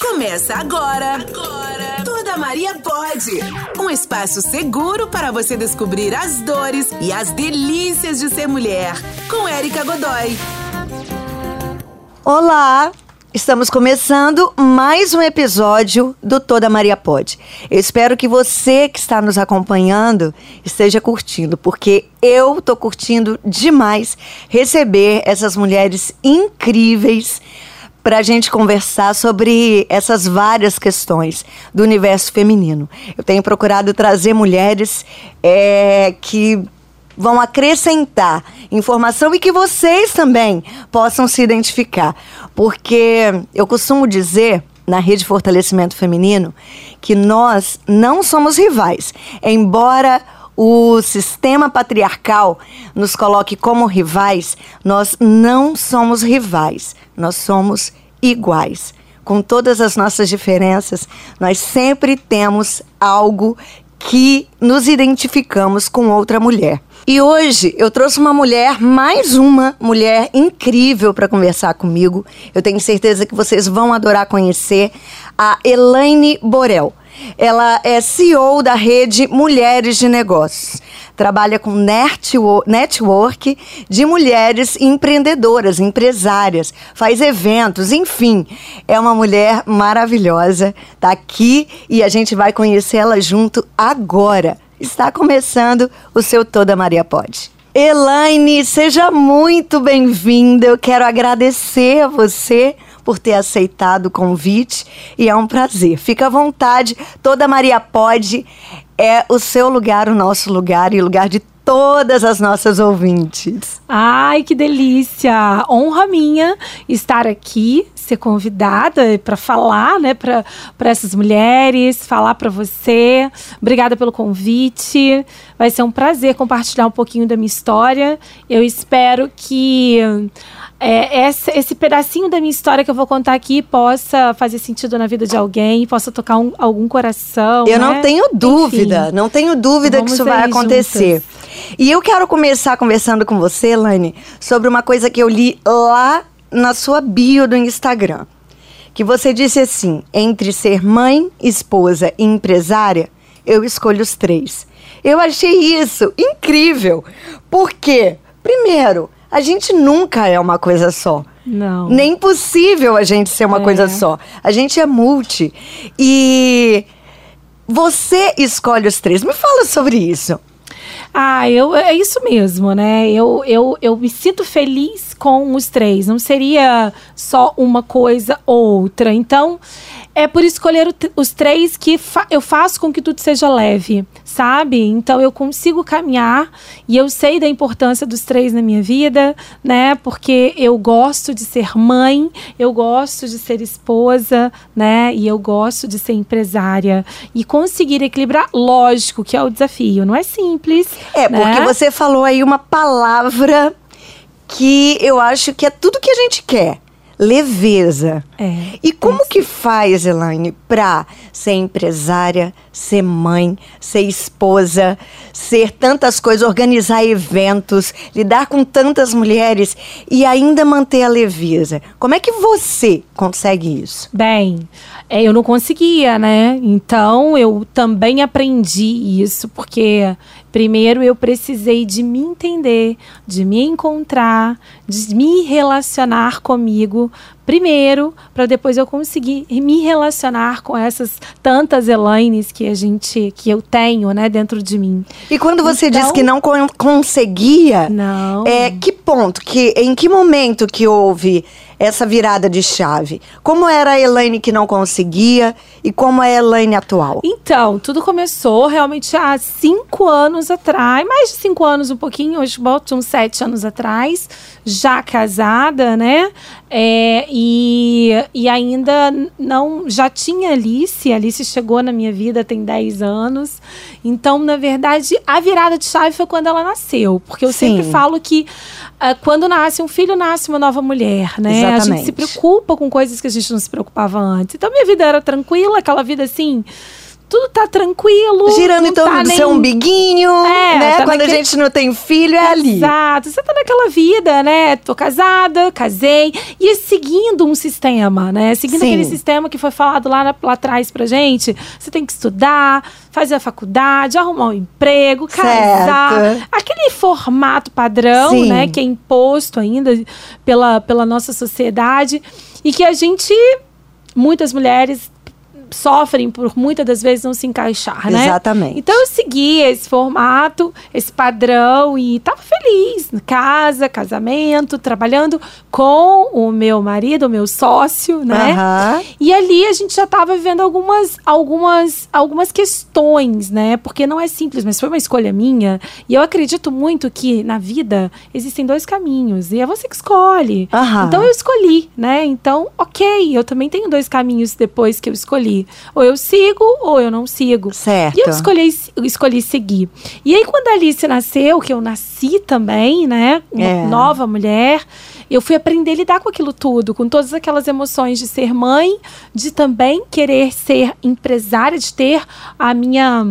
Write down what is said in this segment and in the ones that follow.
Começa agora. Agora. Toda Maria pode. Um espaço seguro para você descobrir as dores e as delícias de ser mulher. Com Érica Godoy. Olá! Estamos começando mais um episódio do Toda Maria Pode. Eu espero que você que está nos acompanhando esteja curtindo, porque eu tô curtindo demais receber essas mulheres incríveis para a gente conversar sobre essas várias questões do universo feminino. Eu tenho procurado trazer mulheres é, que vão acrescentar informação e que vocês também possam se identificar. Porque eu costumo dizer na Rede Fortalecimento Feminino que nós não somos rivais, embora o sistema patriarcal nos coloque como rivais, nós não somos rivais, nós somos iguais. Com todas as nossas diferenças, nós sempre temos algo que nos identificamos com outra mulher. E hoje eu trouxe uma mulher, mais uma mulher incrível para conversar comigo. Eu tenho certeza que vocês vão adorar conhecer a Elaine Borel. Ela é CEO da rede Mulheres de Negócios. Trabalha com network de mulheres empreendedoras, empresárias, faz eventos, enfim. É uma mulher maravilhosa. Tá aqui e a gente vai conhecê-la junto agora. Está começando o seu Toda Maria Pode. Elaine, seja muito bem-vinda. Eu quero agradecer a você por ter aceitado o convite e é um prazer. Fica à vontade, toda Maria pode. É o seu lugar, o nosso lugar e o lugar de todas as nossas ouvintes. Ai, que delícia! Honra minha estar aqui, ser convidada para falar, né, para essas mulheres, falar para você. Obrigada pelo convite. Vai ser um prazer compartilhar um pouquinho da minha história. Eu espero que é, esse, esse, pedacinho da minha história que eu vou contar aqui possa fazer sentido na vida de alguém, possa tocar um, algum coração. Eu né? não tenho dúvida, Enfim, não tenho dúvida que isso vai acontecer. Juntas. E eu quero começar conversando com você, Lani, sobre uma coisa que eu li lá na sua bio do Instagram. Que você disse assim: entre ser mãe, esposa e empresária, eu escolho os três. Eu achei isso incrível. Por quê? Primeiro, a gente nunca é uma coisa só. Não. Nem possível a gente ser uma é. coisa só. A gente é multi. E você escolhe os três. Me fala sobre isso. Ah, eu, é isso mesmo, né? Eu, eu, eu me sinto feliz com os três. Não seria só uma coisa ou outra. Então, é por escolher os três que fa eu faço com que tudo seja leve, sabe? Então eu consigo caminhar e eu sei da importância dos três na minha vida, né? Porque eu gosto de ser mãe, eu gosto de ser esposa, né? E eu gosto de ser empresária e conseguir equilibrar, lógico que é o desafio, não é simples. É, né? porque você falou aí uma palavra que eu acho que é tudo que a gente quer leveza. É, e como é que faz, Elaine, para ser empresária, ser mãe, ser esposa, ser tantas coisas, organizar eventos, lidar com tantas mulheres e ainda manter a leveza? Como é que você consegue isso? Bem, é, eu não conseguia, né? Então eu também aprendi isso, porque Primeiro eu precisei de me entender, de me encontrar, de me relacionar comigo primeiro, para depois eu conseguir me relacionar com essas tantas Elaines que a gente, que eu tenho, né, dentro de mim. E quando você então, disse que não conseguia, não. É que ponto, que em que momento que houve essa virada de chave? Como era a Elaine que não conseguia e como é a Elaine atual? Então, tudo começou realmente há cinco anos atrás, mais de cinco anos um pouquinho, hoje boto uns sete anos atrás, já casada, né? É, e, e ainda não. Já tinha Alice, a Alice chegou na minha vida tem 10 anos. Então, na verdade, a virada de chave foi quando ela nasceu. Porque eu Sim. sempre falo que uh, quando nasce um filho, nasce uma nova mulher, né? Exatamente. A gente se preocupa com coisas que a gente não se preocupava antes. Então, minha vida era tranquila, aquela vida assim tudo tá tranquilo. Girando em torno tá do nem- seu umbiguinho, É, né? tá Quando a naquele- gente não tem filho, é ali. Exato. Você tá naquela vida, né? Tô casada, casei. E seguindo um sistema, né? Seguindo Sim. aquele sistema que foi falado lá, na- lá atrás pra gente. Você tem que estudar, fazer a faculdade, arrumar um emprego, casar. Certo. Aquele formato padrão, Sim. né? Que é imposto ainda pela, pela nossa sociedade. E que a gente, muitas mulheres sofrem por muitas das vezes não se encaixar, né? Exatamente. Então eu seguia esse formato, esse padrão e tava feliz. Casa, casamento, trabalhando com o meu marido, o meu sócio, né? Aham. E ali a gente já estava vivendo algumas, algumas, algumas questões, né? Porque não é simples, mas foi uma escolha minha. E eu acredito muito que na vida existem dois caminhos e é você que escolhe. Aham. Então eu escolhi, né? Então, ok, eu também tenho dois caminhos depois que eu escolhi. Ou eu sigo ou eu não sigo. Certo. E eu escolhi, escolhi seguir. E aí, quando a Alice nasceu, que eu nasci também, né? Uma É. nova mulher, eu fui aprender a lidar com aquilo tudo, com todas aquelas emoções de ser mãe, de também querer ser empresária, de ter a minha.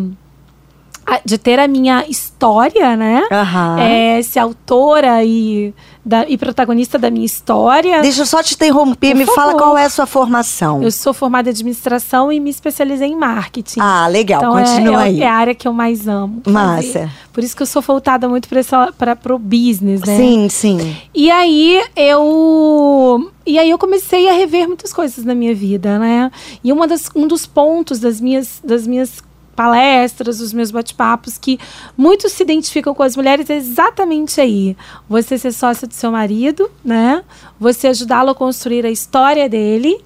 De ter a minha história, né? Aham. É, ser autora e, da- e protagonista da minha história. Deixa eu só te interromper, Por me fala favor. qual é a sua formação. Eu sou formada em administração e me especializei em marketing. Ah, legal, Então continua é, aí. é a área que eu mais amo. fazer. Massa. Por isso que eu sou voltada muito para o business, né? Sim, sim. E aí eu e aí eu comecei a rever muitas coisas na minha vida, né? E uma das, um dos pontos das minhas das minhas palestras, dos meus bate-papos que muitos se identificam com as mulheres exatamente aí. Você ser sócia do seu marido, né? Você ajudá-lo a construir a história dele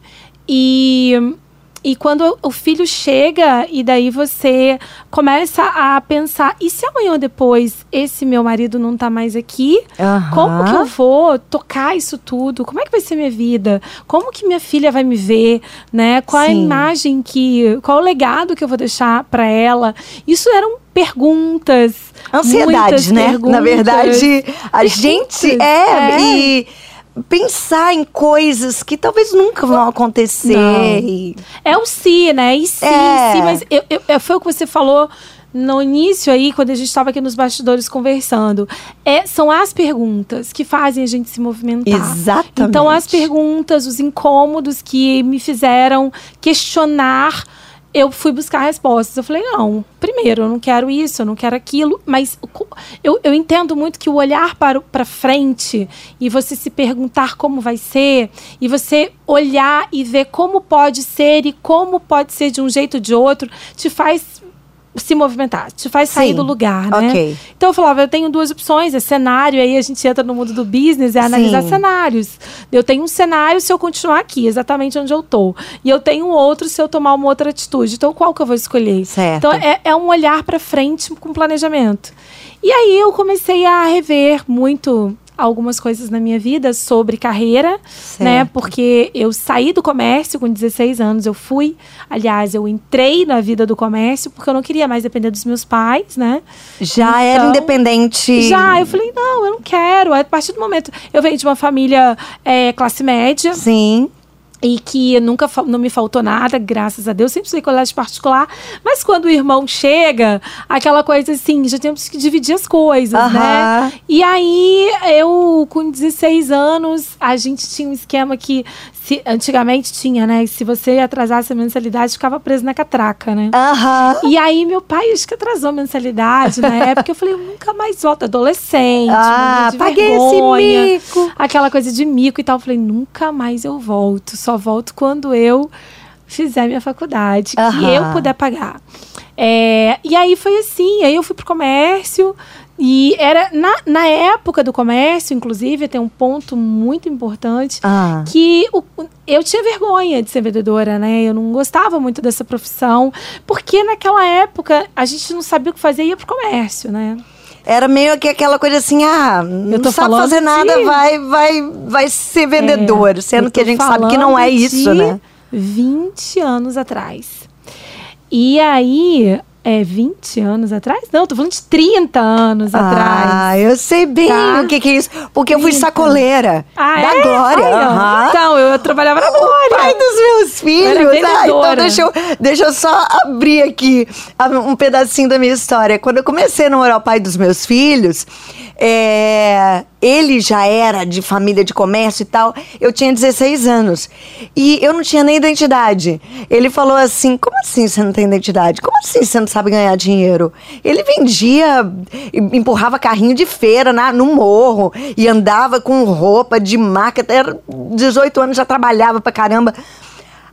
e e quando o filho chega e daí você começa a pensar, e se amanhã ou depois esse meu marido não tá mais aqui? Aham. Como que eu vou tocar isso tudo? Como é que vai ser minha vida? Como que minha filha vai me ver, né? Qual a Sim. imagem que, qual o legado que eu vou deixar para ela? Isso eram perguntas, Ansiedade, né? perguntas. Na verdade, a gente é, é. e pensar em coisas que talvez nunca vão acontecer. E- É o se, né? E se, É. se, mas eu, eu- é, foi o que você falou no início aí, quando a gente estava aqui nos bastidores conversando. É, são as perguntas que fazem a gente se movimentar. Exatamente. Então, as perguntas, os incômodos que me fizeram questionar, eu fui buscar respostas. Eu falei, não, primeiro, eu não quero isso, eu não quero aquilo, mas eu, eu entendo muito que o olhar para, para frente e você se perguntar como vai ser, e você olhar e ver como pode ser e como pode ser de um jeito ou de outro, te faz se movimentar, te faz sair Sim, do lugar, né? ok. Então eu falava, eu tenho duas opções, é cenário, aí a gente entra no mundo do business, é analisar Sim. cenários. Eu tenho um cenário se eu continuar aqui, exatamente onde eu tô. E eu tenho outro se eu tomar uma outra atitude. Então qual que eu vou escolher? Certo. Então é, é um olhar para frente com planejamento. E aí eu comecei a rever muito algumas coisas na minha vida sobre carreira, né? Certo. Porque eu saí do comércio com 16 anos, eu fui, aliás, eu entrei na vida do comércio porque eu não queria mais depender dos meus pais, né? Já era Então, independente. Já, eu falei, não, eu não quero. A partir do momento. Eu venho de uma família é, classe média Sim. E que nunca não me faltou nada, graças a Deus. Sempre em colégio particular. Mas quando o irmão chega, aquela coisa assim, já temos que dividir as coisas, né? E aí, eu, com 16 anos, a gente tinha um esquema que. Se- antigamente tinha, né? Se você atrasasse a mensalidade, ficava preso na catraca, né? Aham. E aí, meu pai, acho que atrasou a mensalidade na época. Eu falei, eu nunca mais volto. Adolescente, Ah, paguei vergonha, esse mico. Aquela coisa de mico e tal. Eu falei, nunca mais eu volto. Só volto quando eu fizer minha faculdade, que Aham. eu puder pagar. É, e aí foi assim. Aí eu fui pro comércio. E era na, na época do comércio, inclusive, tem um ponto muito importante Ah. que o- eu tinha vergonha de ser vendedora, né? Eu não gostava muito dessa profissão, porque naquela época a gente não sabia o que fazer e ia pro comércio, né? Era meio que aquela coisa assim, ah, não tô sabe falando fazer nada, de- vai, vai, vai ser vendedor. sendo Eu que a gente sabe que não é isso, né? 20 anos atrás. E aí, é 20 anos atrás? Não, tô falando de 30 anos atrás. Ah, eu sei bem Tá. o que, que é isso. Porque eu fui 30. sacoleira Ah, da é? Glória. Ai, aham. Então, eu trabalhava na Glória. Pai dos meus filhos. Ah, então deixa eu, deixa eu só abrir aqui um pedacinho da minha história. Quando eu comecei a namorar o pai dos meus filhos, é, ele já era de família de comércio e tal. Eu tinha 16 anos. E eu não tinha nem identidade. Ele falou assim: como assim você não tem identidade? Como assim você não sabe ganhar dinheiro? Ele vendia, empurrava carrinho de feira na, no morro e andava com roupa de marca. Era 18 anos, já trabalhava pra caramba.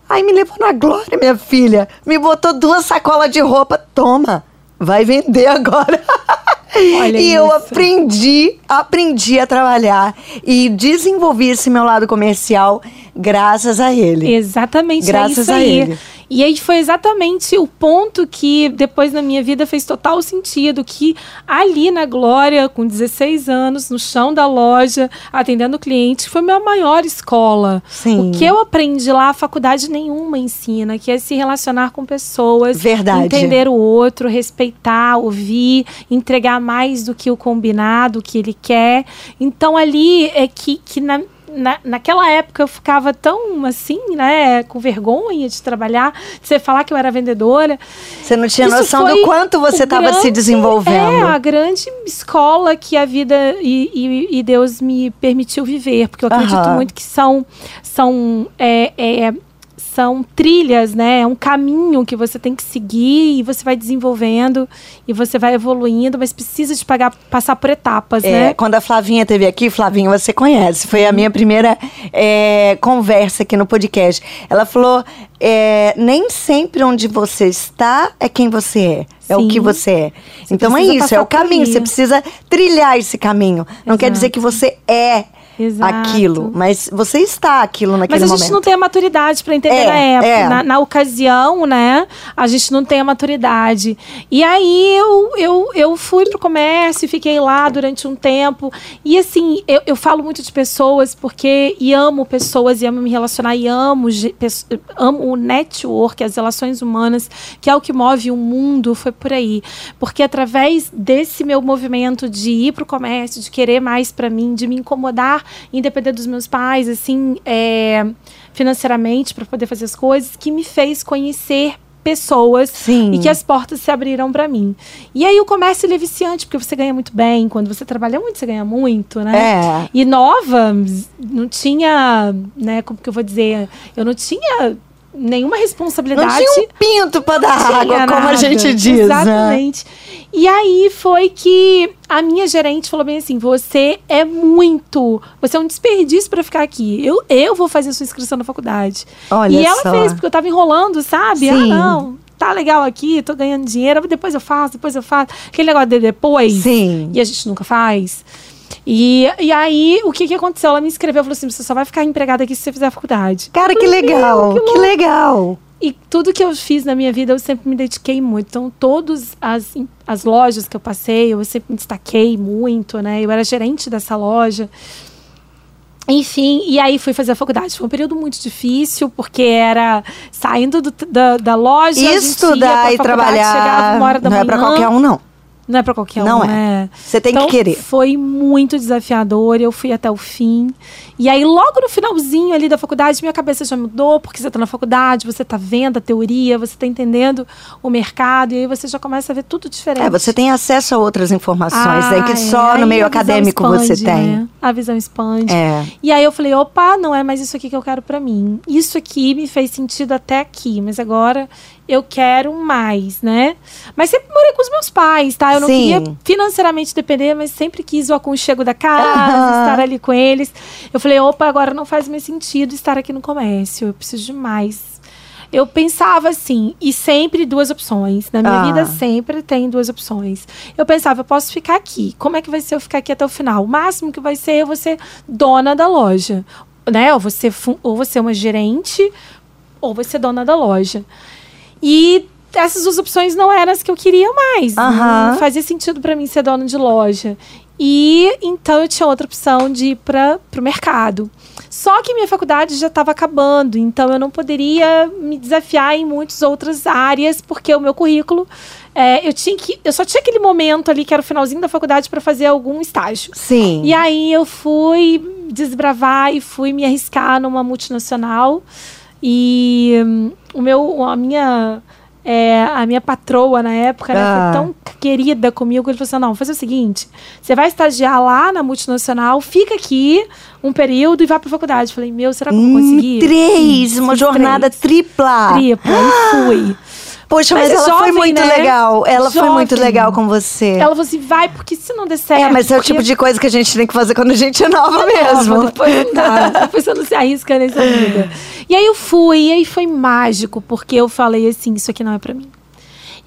Aí me levou na glória, minha filha. Me botou duas sacolas de roupa. Toma, vai vender agora. Olha e eu isso. aprendi, aprendi a trabalhar e desenvolvi esse meu lado comercial graças a ele. Exatamente, Graças é a ele. E aí foi exatamente o ponto que depois na minha vida fez total sentido, que ali na Glória, com 16 anos, no chão da loja, atendendo clientes, foi minha maior escola. Sim. O que eu aprendi lá, a faculdade nenhuma ensina, que é se relacionar com pessoas, Verdade. entender o outro, respeitar, ouvir, entregar mais do que o combinado, o que ele quer. Então ali é que, que na, na, naquela época eu ficava tão assim, né, com vergonha de trabalhar, de você falar que eu era vendedora. Você não tinha Isso noção do quanto você estava se desenvolvendo. É, a grande escola que a vida e, e- e Deus me permitiu viver. Porque eu acredito Aham. muito que são, são, é, é, são trilhas, né? É um caminho que você tem que seguir e você vai desenvolvendo e você vai evoluindo, mas precisa de pagar, passar por etapas, É, né? Quando a Flavinha esteve aqui, Flavinha, você conhece, foi a minha primeira é, conversa aqui no podcast. Ela falou: é, nem sempre onde você está é quem você é. É o Sim. que você é. Você então é isso, é o caminho. Você precisa trilhar esse caminho. Não quer dizer Exato. que você é Exato. aquilo, mas você está aquilo naquele Mas a momento. gente não tem a maturidade para entender É, na época. é. Na, na ocasião, né? A gente não tem a maturidade. E aí eu, eu, eu fui pro comércio, fiquei lá durante um tempo. E assim, eu, eu falo muito de pessoas porque e amo pessoas e amo me relacionar e amo, amo o network, as relações humanas, que é o que move o mundo, foi por aí. Porque através desse meu movimento de ir pro comércio, de querer mais para mim, de me incomodar em depender dos meus pais, assim, é, financeiramente, para poder fazer as coisas, que me fez conhecer pessoas Sim. e que as portas se abriram para mim. E aí o comércio ele é viciante, porque você ganha muito bem, quando você trabalha muito, você ganha muito, né? É. E nova, não tinha, né, como que eu vou dizer, eu não tinha nenhuma Não responsabilidade. tinha um pinto para dar água, como a gente diz. né? E aí foi que a minha gerente falou bem assim: você é muito. Você é um desperdício para ficar aqui. Eu, eu vou fazer sua inscrição na faculdade. Olha e ela só. fez, porque eu tava enrolando, sabe? Ah, Sim. não. Tá legal aqui, tô ganhando dinheiro, depois eu faço, depois eu faço. Aquele negócio de depois. Sim. E a gente nunca faz. E, e aí, o que, que aconteceu? Ela me escreveu, falou assim: você só vai ficar empregada aqui se você fizer a faculdade. Cara, que legal, "Meu, que legal. E tudo que eu fiz na minha vida, eu sempre me dediquei muito. Então, todas as, as lojas que eu passei, eu sempre me destaquei muito, né? Eu era gerente dessa loja. Enfim, e aí fui fazer a faculdade. Foi um período muito difícil, porque era saindo do- da, da loja. Estudar e trabalhar Chegava uma hora da não manhã. é pra qualquer um, não. Não é pra qualquer Não um, é. né? Você tem que Então, querer. Foi muito desafiador, eu fui até o fim. E aí, logo no finalzinho ali da faculdade, minha cabeça já mudou, porque você tá na faculdade, você tá vendo a teoria, você tá entendendo o mercado, e aí você já começa a ver tudo diferente. É, você tem acesso a outras informações, é que Ah, só Aí no meio acadêmico você expande, tem. né? A visão expande. É. E aí eu falei, opa, não é mais isso aqui que eu quero pra mim. Isso aqui me fez sentido até aqui, mas agora eu quero mais, né? Mas sempre morei com os meus pais, tá? Eu não Sim. queria financeiramente depender, mas sempre quis o aconchego da casa, Aham. estar ali com eles. Eu falei, opa, agora não faz mais sentido estar aqui no comércio, eu preciso de mais. Eu pensava assim, e sempre duas opções. Na minha Ah. vida sempre tem duas opções. Eu pensava, eu posso ficar aqui. Como é que vai ser eu ficar aqui até o final? O máximo que vai ser eu vou ser dona da loja. Né? Ou você, ou você é uma gerente, ou você é dona da loja. E essas duas opções não eram as que eu queria mais. Não fazia sentido para mim ser dona de loja. E então eu tinha outra opção de ir para o mercado. Só que minha faculdade já estava acabando, então eu não poderia me desafiar em muitas outras áreas, porque o meu currículo é, eu tinha que, eu só tinha aquele momento ali que era o finalzinho da faculdade para fazer algum estágio. Sim. E aí eu fui desbravar e fui me arriscar numa multinacional e hum, o meu, a minha é, a minha patroa na época né, Ah. foi tão querida comigo, ele falou assim: não, vou fazer o seguinte: você vai estagiar lá na multinacional, fica aqui um período e vai pra faculdade. Eu falei, meu, será que eu vou Hum, conseguir? três, Sim, uma jornada três. tripla. Tripla, e fui. Poxa, mas, Mas é ela foi jovem, muito né? legal. Ela foi muito Jovem. legal com você. Ela falou assim: vai, porque se não der certo. é, mas é o porque- tipo de coisa que a gente tem que fazer quando a gente é nova nova, mesmo. Depois não dá. Depois você não se arrisca nessa vida. E aí eu fui, e aí foi mágico, porque eu falei assim: isso aqui não é pra mim.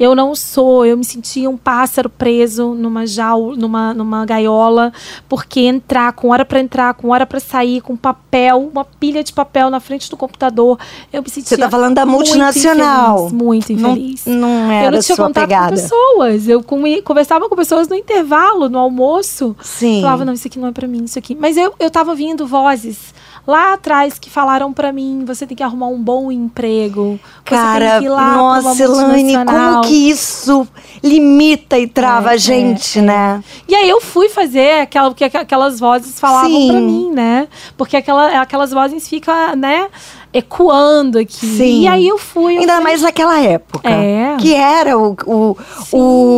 Eu não sou, eu me sentia um pássaro preso numa jaula, numa, numa gaiola, porque entrar com hora pra entrar, com hora pra sair, com papel, uma pilha de papel na frente do computador, eu me sentia Você tá falando da muito multinacional. infeliz, muito Não- infeliz. não era eu não tinha sua contato pegada. com pessoas. Eu conversava com pessoas no intervalo, no almoço. Sim. Falava, não, isso aqui não é pra mim, isso aqui. Mas eu, eu tava ouvindo vozes lá atrás que falaram pra mim, você tem que arrumar um bom emprego. você Cara, tem que ir lá pra uma nossa, Elaine, como multinacional." que isso limita e trava É, a gente, né? E aí eu fui fazer aquela, o que aqu- aquelas vozes falavam pra mim, né? Porque aquela, aquelas vozes ficam, né, ecoando aqui. Sim. E aí eu fui. eu Ainda falei, mais naquela época. É. Que era o, o,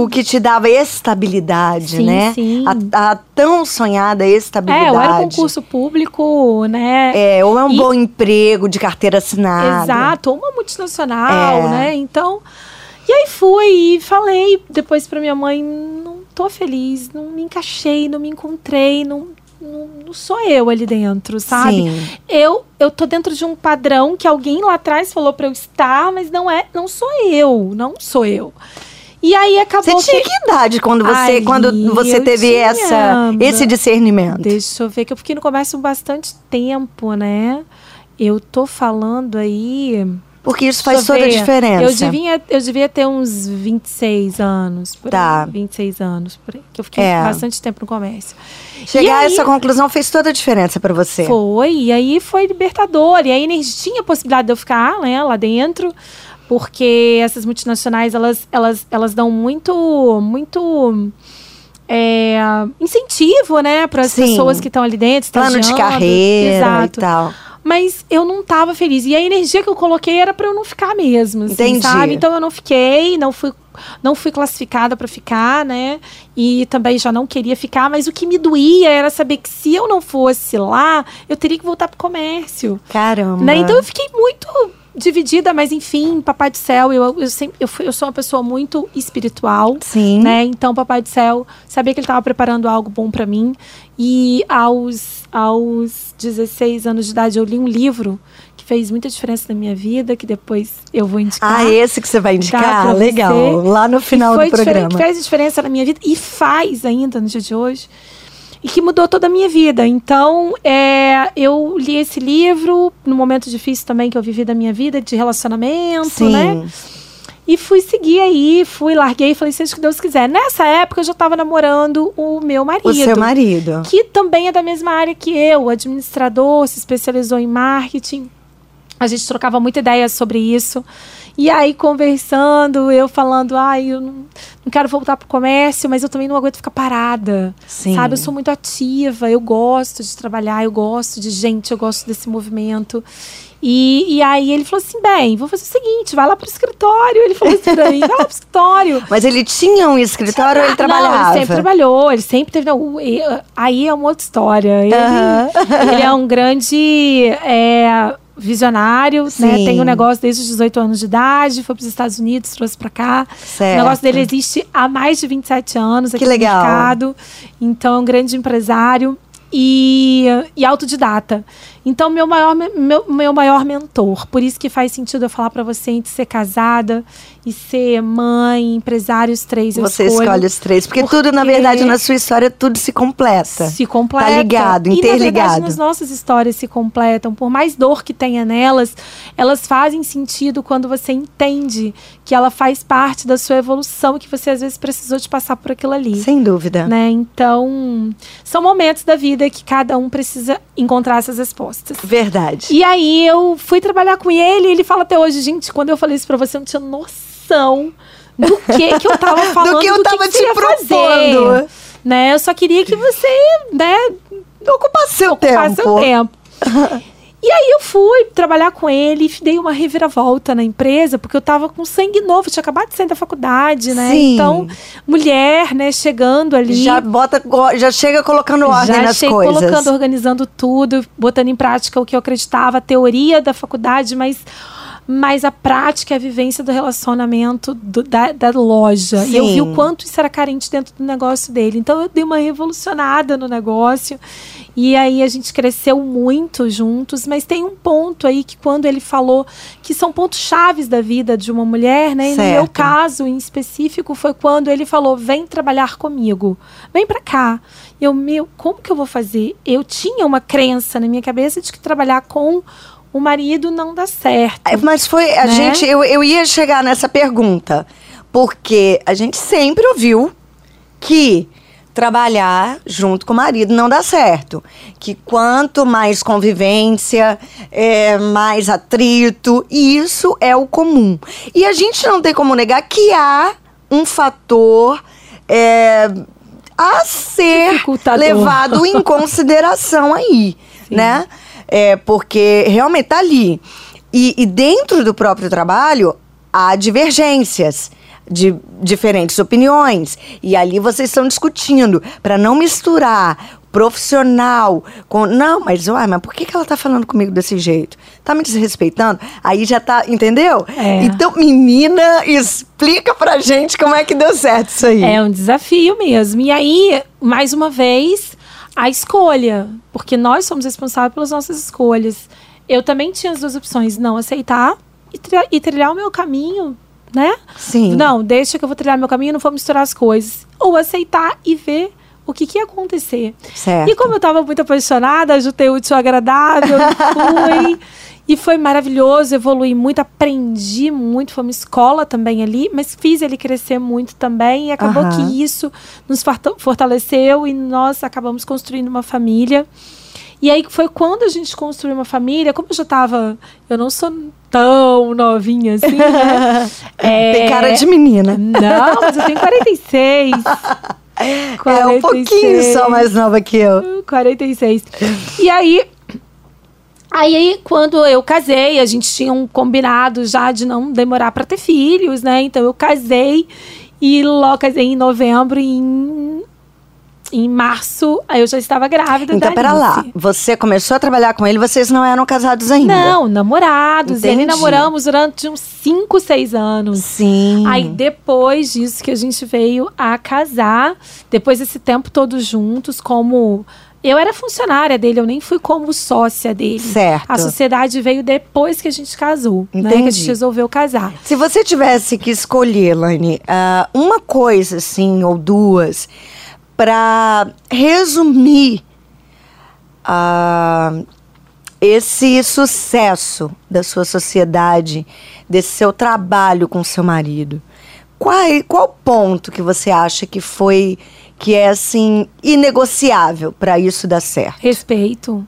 o que te dava estabilidade, Sim, né? sim. A, a tão sonhada estabilidade. É, eu era concurso público, né? É, ou é um E- bom emprego de carteira assinada. Exato, ou uma multinacional, É. né? Então. E aí fui e falei depois pra minha mãe: não tô feliz, não me encaixei, não me encontrei, não, não, não sou eu ali dentro, sabe? Sim. Eu, eu tô dentro de um padrão que alguém lá atrás falou pra eu estar, mas não é, não sou eu, não sou eu. E aí acabou Você tinha que. que idade quando você, quando você teve tinha, essa, esse discernimento? Deixa eu ver, que eu fiquei no comércio bastante tempo, né? Eu tô falando aí. Porque isso faz toda a diferença. Eu devia, eu devia ter uns 26 anos. Por Tá. Aí, 26 anos, por aí. Que eu fiquei É. bastante tempo no comércio. Chegar a essa conclusão fez toda a diferença pra você. Foi, e aí foi libertador. E aí energia tinha a possibilidade de eu ficar né, lá dentro, porque essas multinacionais, elas, elas, elas dão muito, muito é, incentivo, né, para as pessoas que estão ali dentro, Plano de carreira Exato. e tal. Mas eu não tava feliz. E a energia que eu coloquei era pra eu não ficar mesmo, assim, Entendi. sabe? Então eu não fiquei, não fui, não fui classificada pra ficar, né? E também já não queria ficar, mas o que me doía era saber que se eu não fosse lá, eu teria que voltar pro comércio. Caramba. Né? Então eu fiquei muito dividida, mas enfim, Papai do Céu, eu, eu, sempre, eu, fui- eu sou uma pessoa muito espiritual. Sim. Né? Então, Papai do Céu sabia que ele estava preparando algo bom para mim. E aos, aos 16 anos de idade, eu li um livro que fez muita diferença na minha vida, que depois eu vou indicar. Ah, esse que você vai indicar? pra Legal. você. Lá no final foi do programa. que fez diferença na minha vida e faz ainda no dia de hoje. E que mudou toda a minha vida. Então, é, eu li esse livro no momento difícil também que eu vivi da minha vida, de relacionamento, Sim. né? E fui seguir aí, fui, larguei e falei, seja o que Deus quiser. Nessa época, eu já estava namorando o meu marido. O seu marido. Que também é da mesma área que eu, administrador, se especializou em marketing. A gente trocava muita ideia sobre isso. E aí, conversando, eu falando, ai, eu não, não quero voltar pro comércio, mas eu também não aguento ficar parada. Sim. Sabe, eu sou muito ativa, eu gosto de trabalhar, eu gosto de gente, eu gosto desse movimento. E, e aí ele falou assim: bem, vou fazer o seguinte, vai lá pro escritório. Ele falou assim pra mim, vai lá pro escritório. Mas ele tinha um escritório ou ele trabalhava? Não, ele sempre trabalhou, ele sempre teve. não, aí é uma outra história. Ele, Aham. ele é um grande é, visionário, né? Sim. Tem um negócio desde os 18 anos de idade, foi para os Estados Unidos, trouxe para cá. Certo. O negócio dele existe há mais de 27 anos aqui Que legal. no mercado. Então, é um grande empresário e, e autodidata. Então, meu maior, me- meu, meu maior mentor. Por isso que faz sentido eu falar para você entre ser casada e ser mãe, empresário, os três. Você escolho. escolhe os três. Porque, Porque- tudo, na verdade, na sua história, tudo se completa. se completa. Tá ligado, E, na interligado. verdade, as nossas histórias se completam. Por mais dor que tenha nelas, elas fazem sentido quando você entende que ela faz parte da sua evolução e que você às vezes precisou de passar por aquilo ali. Sem dúvida. Né? Então, são momentos da vida vida que cada um precisa encontrar essas respostas. Verdade. E aí eu fui trabalhar com ele e ele fala até hoje, gente, quando eu falei isso pra você, eu não tinha noção do que que eu tava falando, do que eu tava que que te propondo. fazer. Né? Eu só queria que você, né, Ocupar seu ocupar tempo. seu tempo. E aí eu fui trabalhar com ele e dei uma reviravolta na empresa, porque eu tava com sangue novo, tinha acabado de sair da faculdade, né? Sim. Então, mulher, né, chegando ali. Já bota, já chega colocando ordem já nas coisas. colocando, organizando tudo, botando em prática o que eu acreditava, a teoria da faculdade, mas, mas a prática e a vivência do relacionamento do- da, da loja. E eu vi Sim. o quanto isso era carente dentro do negócio dele. Então eu dei uma revolucionada no negócio. E aí a gente cresceu muito juntos, mas tem um ponto aí que quando ele falou que são pontos chaves da vida de uma mulher, né? E no meu caso em específico foi quando ele falou: "Vem trabalhar comigo. Vem pra cá". E eu, meu, como que eu vou fazer? Eu tinha uma crença na minha cabeça de que trabalhar com o marido não dá certo. É, Mas foi a Né? gente, eu, eu ia chegar nessa pergunta, porque a gente sempre ouviu que trabalhar junto com o marido não dá certo, que quanto mais convivência, é, mais atrito, e isso é o comum. E a gente não tem como negar que há um fator é, a ser levado em consideração aí, né? É, porque realmente tá ali. E, e dentro do próprio trabalho, há divergências de diferentes opiniões. E ali vocês estão discutindo para não misturar profissional com. Não, mas, uai, mas por que, que ela tá falando comigo desse jeito? Tá me desrespeitando? Aí já tá. Entendeu? É. Então, menina, explica pra gente como é que deu certo isso aí. É um desafio mesmo. E aí, mais uma vez, a escolha. Porque nós somos responsáveis pelas nossas escolhas. Eu também tinha as duas opções: não aceitar e, e trilhar o meu caminho, né? Sim. Não, deixa que eu vou trilhar meu caminho, não vou misturar as coisas. Ou aceitar e ver o que, que ia acontecer. Certo. E como eu tava muito apaixonada, ajudei o útil ao agradável, fui. E foi maravilhoso, evolui muito, aprendi muito, foi uma escola também ali, mas fiz ele crescer muito também. E acabou que isso nos fortaleceu e nós acabamos construindo uma família. E aí foi quando a gente construiu uma família, como eu já tava. Eu não sou tão novinha assim, né? É, Tem cara de menina. Não, mas eu tenho 46. É um pouquinho só mais nova que eu. 46. E aí, aí, quando eu casei, a gente tinha um combinado já de não demorar para ter filhos, né? Então eu casei e logo casei em novembro e em, em março aí eu já estava grávida. Então, pera lá. Você começou a trabalhar com ele, vocês não eram casados ainda? Não, namorados. E Entendi. ele namoramos durante uns 5, 6 anos. Sim. Aí depois disso que a gente veio a casar, depois desse tempo todo juntos, como eu era funcionária dele, eu nem fui como sócia dele. Certo. A sociedade veio depois que a gente casou, né? Que a Entendi. gente resolveu casar. Se você tivesse que escolher, Laine, ah, uma coisa assim, ou duas, para resumir ah, esse sucesso da sua sociedade, desse seu trabalho com seu marido, qual, qual ponto que você acha que foi, que é assim, inegociável para isso dar certo? Respeito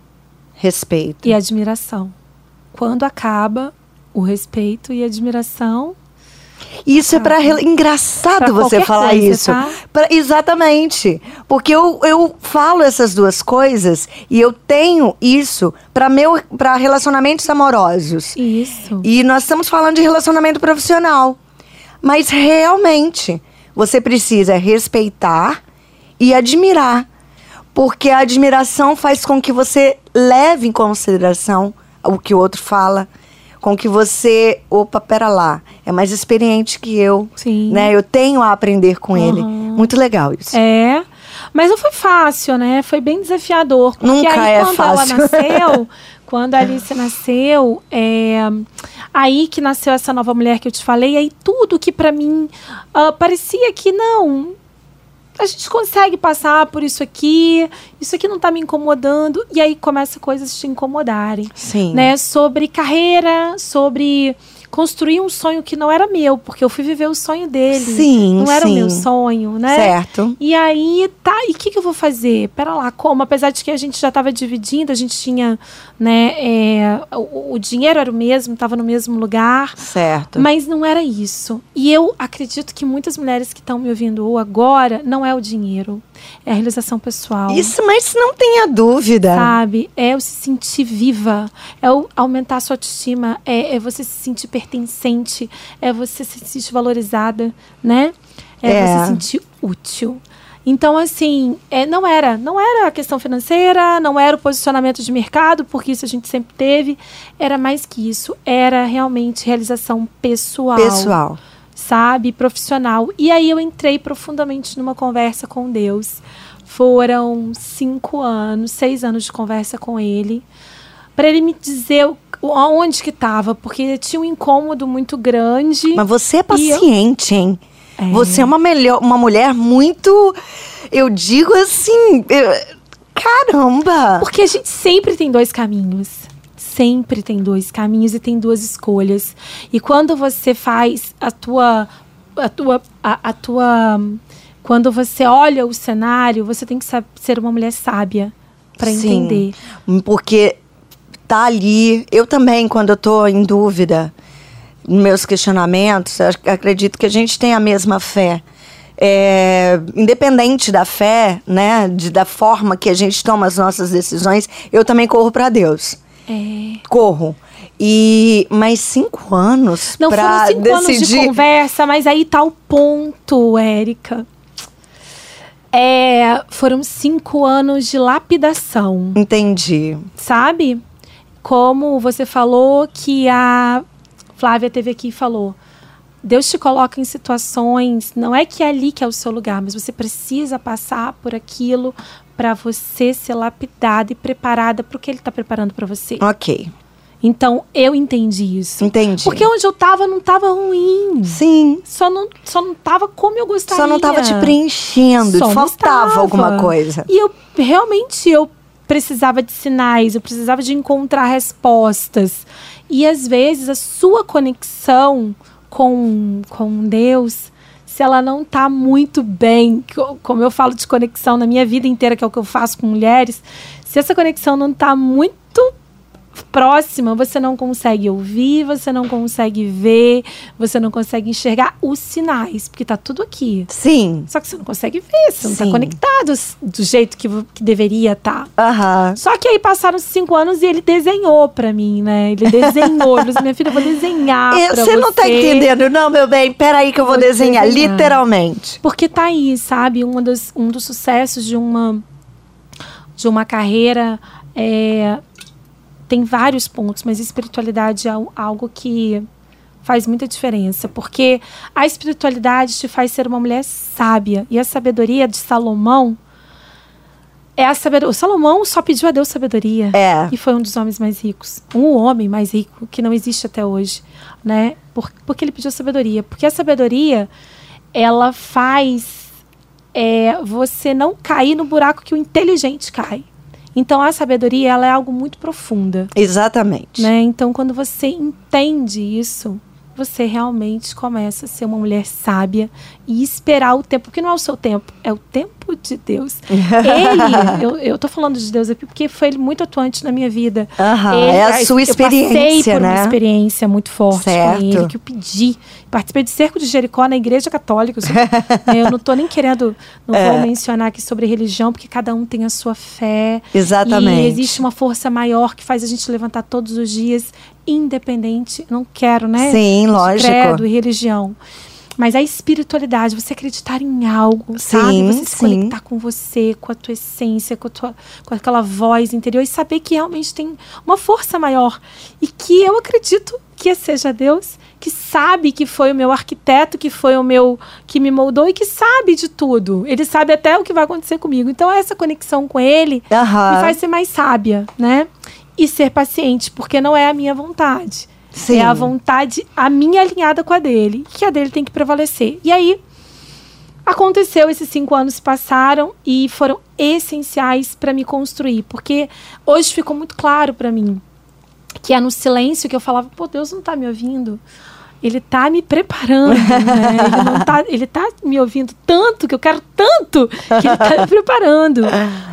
Respeito. e admiração. Quando acaba o respeito e admiração, Isso é para engraçado Pra você falar coisa, isso. tá? Pra- exatamente. Porque eu, eu falo essas duas coisas e eu tenho isso para meu para relacionamentos amorosos. isso. E nós estamos falando de relacionamento profissional. Mas realmente você precisa respeitar e admirar. Porque a admiração faz com que você leve em consideração o que o outro fala, com que você, opa, pera lá, é mais experiente que eu, Sim. né? Eu tenho a aprender com ele. Muito legal isso. É. Mas não foi fácil, né? Foi bem desafiador. Porque Nunca aí, é quando fácil. ela nasceu, quando a Alice nasceu, é, aí que nasceu essa nova mulher que eu te falei, aí tudo que pra mim ah, parecia que não. A gente consegue passar por isso aqui, isso aqui não tá me incomodando, e aí começa coisas te incomodarem. Sim. Né? Sobre carreira, sobre construir um sonho que não era meu, porque eu fui viver o sonho dele. Sim, Não era o sim. meu sonho, né? Certo. E aí, tá, e o que, que eu vou fazer? Pera lá, como? Apesar de que a gente já estava dividindo, a gente tinha, né, é, o, o dinheiro era o mesmo, estava no mesmo lugar. Certo. Mas não era isso. E eu acredito que muitas mulheres que estão me ouvindo agora não é o dinheiro, é a realização pessoal. Isso, mas não tenha dúvida. Sabe? É o se sentir viva, é o aumentar a sua autoestima, é, é você se sentir pertencente, é você se sentir valorizada, né? É, É. você se sentir útil. Então, assim, é, não era, não era a questão financeira, não era o posicionamento de mercado, porque isso a gente sempre teve. Era mais que isso, era realmente realização pessoal Pessoal. Sabe, profissional. E aí eu entrei profundamente numa conversa com Deus. Foram cinco anos, seis anos de conversa com Ele, para Ele me dizer o- aonde que estava, porque tinha um incômodo muito grande. Mas você é E eu- paciente, hein? Você é uma, melhor, uma mulher muito. Eu digo assim. eu- caramba! Porque a gente sempre tem dois caminhos. Sempre tem dois caminhos e tem duas escolhas. E quando você faz a tua. A tua, a, a tua quando você olha o cenário, você tem que ser uma mulher sábia para entender. Porque tá ali. Eu também, quando eu tô em dúvida, nos meus questionamentos, acredito que a gente tem a mesma fé. É, independente da fé, né, de, da forma que a gente toma as nossas decisões, eu também corro para Deus. É. Corro. E mais cinco anos Não pra foram cinco anos de decidir. conversa, mas aí tá o ponto, Érica. É, foram cinco anos de lapidação. Entendi. sabe? Como você falou que a Flávia teve aqui e falou. Deus te coloca em situações, não é que é ali que é o seu lugar, mas você precisa passar por aquilo para você ser lapidada e preparada para o que ele está preparando para você. Ok. Então, eu entendi isso. Entendi. Porque onde eu tava não tava ruim. Sim. Só não, só não tava como eu gostaria. Só não tava te preenchendo, Só faltava estava. alguma coisa. E eu realmente eu precisava de sinais, eu precisava de encontrar respostas. E às vezes a sua conexão com, com Deus, se ela não tá muito bem, co- como eu falo de conexão na minha vida inteira, que é o que eu faço com mulheres, se essa conexão não tá muito próxima, você não consegue ouvir, você não consegue ver, você não consegue enxergar os sinais, porque tá tudo aqui. Sim. Só que você não consegue ver, você não Sim. tá conectado do jeito que, que deveria estar. Aham. Só que aí passaram cinco anos e ele desenhou pra mim, né? Ele desenhou. Ele disse, minha filha, eu vou desenhar Eu- Você não tá entendendo, não, meu bem? Peraí que eu vou, Vou desenhar, desenhar. literalmente. Porque tá aí, sabe? Um dos, um dos sucessos de uma, de uma carreira é, tem vários pontos, mas espiritualidade é al- algo que faz muita diferença. Porque a espiritualidade te faz ser uma mulher sábia. E a sabedoria de Salomão é a sabedoria. O Salomão só pediu a Deus sabedoria. É. E foi um dos homens mais ricos. Um homem mais rico, que não existe até hoje. Né? Por, porque ele pediu sabedoria. Porque a sabedoria, ela faz é, você não cair no buraco que o inteligente cai. Então, a sabedoria, ela é algo muito profunda. Exatamente. Né? Então, quando você entende isso, você realmente começa a ser uma mulher sábia e esperar o tempo, porque não é o seu tempo, é o tempo de Deus. Ele, eu, eu tô falando de Deus aqui porque foi ele muito atuante na minha vida. Ele- é a sua Eu passei experiência, por uma né? experiência muito forte Certo. com ele, que eu pedi. Participei de Cerco de Jericó na Igreja Católica. Eu, né, eu não tô nem querendo, não É. vou mencionar aqui sobre religião, porque cada um tem a sua fé. Exatamente. E existe uma força maior que faz a gente levantar todos os dias, independente. Não quero, né? Sim, lógico. Credo e religião. Mas a espiritualidade, você acreditar em algo, sabe? Sim, Você se sim. conectar com você, com a tua essência, com, a tua, com aquela voz interior e saber que realmente tem uma força maior. E que eu acredito que seja Deus, que sabe que foi o meu arquiteto, que foi o meu que me moldou e que sabe de tudo. Ele sabe até o que vai acontecer comigo. Então essa conexão com ele me faz ser mais sábia, né? E ser paciente, porque não é a minha vontade. Sim. É a vontade, a minha alinhada com a dele, que a dele tem que prevalecer. E aí, aconteceu, esses cinco anos se passaram e foram essenciais para me construir, porque hoje ficou muito claro para mim que é no silêncio que eu falava, pô, Deus não tá me ouvindo. Ele tá me preparando, né? Ele, tá, ele tá me ouvindo tanto, que eu quero tanto, que ele tá me preparando.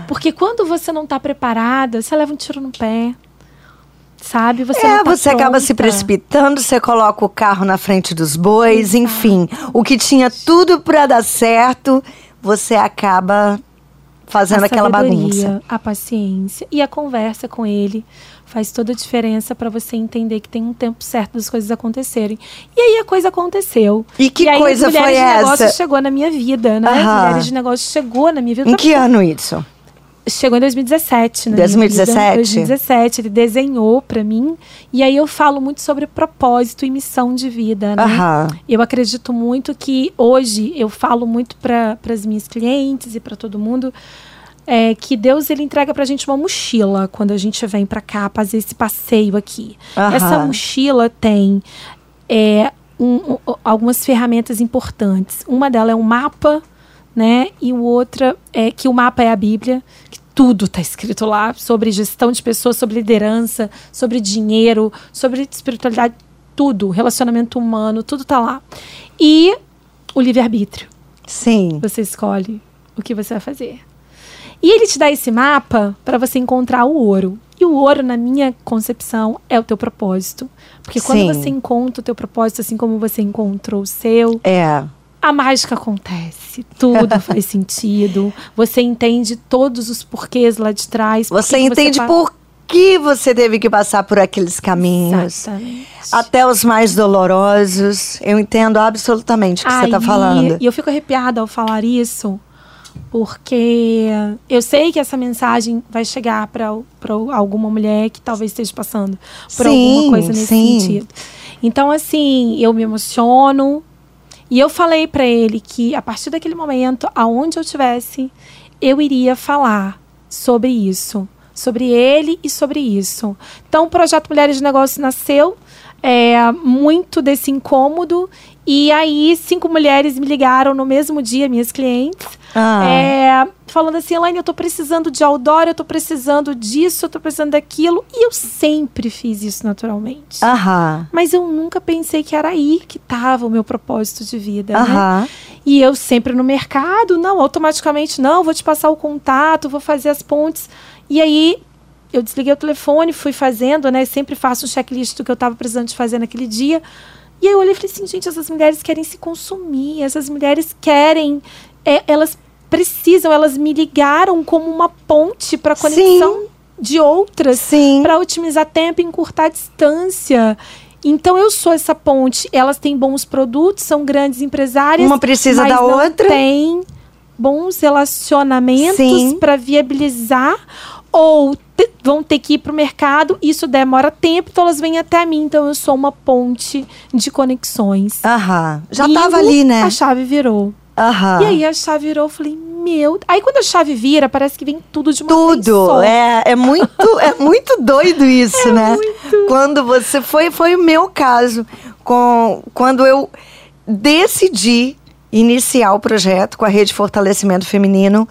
Porque quando você não tá preparada, você leva um tiro no pé. Sabe? Você é, tá você acaba se precipitando, você coloca o carro na frente dos bois, enfim. O que tinha tudo pra dar certo, você acaba fazendo aquela bagunça. A paciência e a conversa com ele faz toda a diferença para você entender que tem um tempo certo das coisas acontecerem. E aí a coisa aconteceu. E que e aí, coisa Mulheres foi de Negócio essa? chegou na minha vida, né? Aham. Mulheres de Negócio chegou na minha vida. Em que ano isso? Chegou em 2017, né? 2017? 2017. Ele desenhou para mim. E aí eu falo muito sobre propósito e missão de vida, né? Aham. Eu acredito muito que hoje eu falo muito para as minhas clientes e para todo mundo é, que Deus ele entrega pra gente uma mochila quando a gente vem para cá fazer esse passeio aqui. Aham. Essa mochila tem é, um- um- algumas ferramentas importantes. Uma delas é um mapa, né? E o outra é que o mapa é a Bíblia, que tudo está escrito lá sobre gestão de pessoas, sobre liderança, sobre dinheiro, sobre espiritualidade, tudo, relacionamento humano, tudo tá lá. E o livre-arbítrio. Sim. Você escolhe o que você vai fazer. E ele te dá esse mapa para você encontrar o ouro. E o ouro, na minha concepção, é o teu propósito. Porque quando Sim. você encontra o teu propósito, assim como você encontrou o seu, É. a mágica acontece. Tudo faz sentido. Você entende todos os porquês lá de trás. Você entende pa- por que você teve que passar por aqueles caminhos. Exatamente. Até os mais dolorosos. Eu entendo absolutamente o que você está Aí, falando. E eu fico arrepiada ao falar isso, porque eu sei que essa mensagem vai chegar para alguma mulher que talvez esteja passando por Sim, alguma coisa nesse sim. sentido. Então, assim, eu me emociono. E eu falei para ele que a partir daquele momento, aonde eu estivesse, eu iria falar sobre isso. Sobre ele e sobre isso. Então, o projeto Mulheres de Negócio nasceu é, muito desse incômodo. E aí, cinco mulheres me ligaram no mesmo dia, minhas clientes, Ah. é, falando assim: Elaine, eu tô precisando de outdoor, eu tô precisando disso, eu tô precisando daquilo. E eu sempre fiz isso naturalmente. Aham. Mas eu nunca pensei que era aí que estava o meu propósito de vida. né? Aham. E eu sempre no mercado, não, automaticamente, não, vou te passar o contato, vou fazer as pontes. E aí eu desliguei o telefone, fui fazendo, né? Sempre faço um checklist do que eu estava precisando de fazer naquele dia. E aí eu olhei e falei assim, gente, essas mulheres querem se consumir, essas mulheres querem, é, elas precisam, elas me ligaram como uma ponte para conexão de outras Sim. para otimizar tempo e encurtar a distância. Então eu sou essa ponte. Elas têm bons produtos, são grandes empresárias. Uma precisa da outra. Tem bons relacionamentos Sim. para viabilizar ou te- vão ter que ir para o mercado. Isso demora tempo, então elas vêm até mim. Então eu sou uma ponte de conexões. Aham. Já Bingo, tava ali, né? A chave virou. Aham. E aí a chave virou, eu falei, meu. Aí quando a chave vira, parece que vem tudo de uma vez Tudo. É, é muito, é muito doido isso, né? Quando você foi, foi o meu caso. Com, quando eu decidi iniciar o projeto com a rede de fortalecimento feminino.